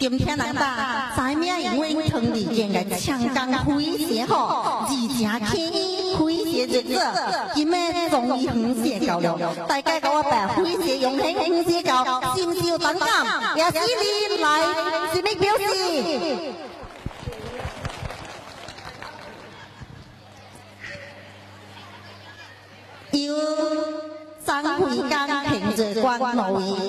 今天人大，知名因为同里间个强江诙谐吼，而且轻易诙谐日子，今日终于很写高了，大家给我把诙谐用轻轻写高，心照等感，也是你来是你表示。有。张惠刚凭着关内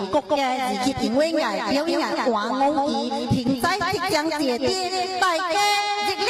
国家自己评委爱表演关五级，现在即将接电，大家热烈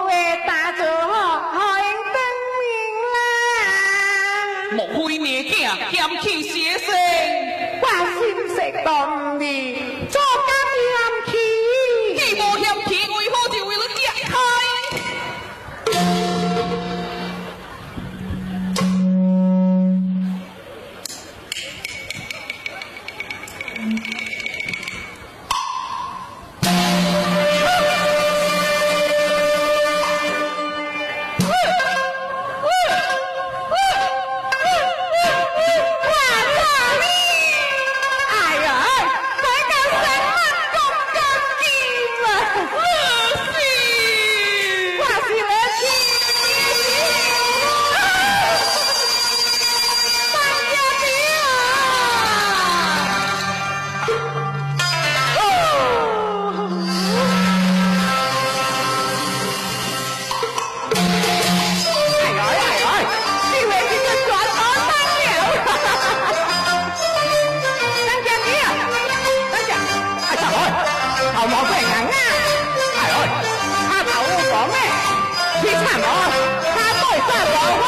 囝嫌弃学生，我心实当你做家嫌弃，你无嫌弃，为何就为了解老毛怪人啊！哎呦，他跑我房内，去看毛，他抱上我房。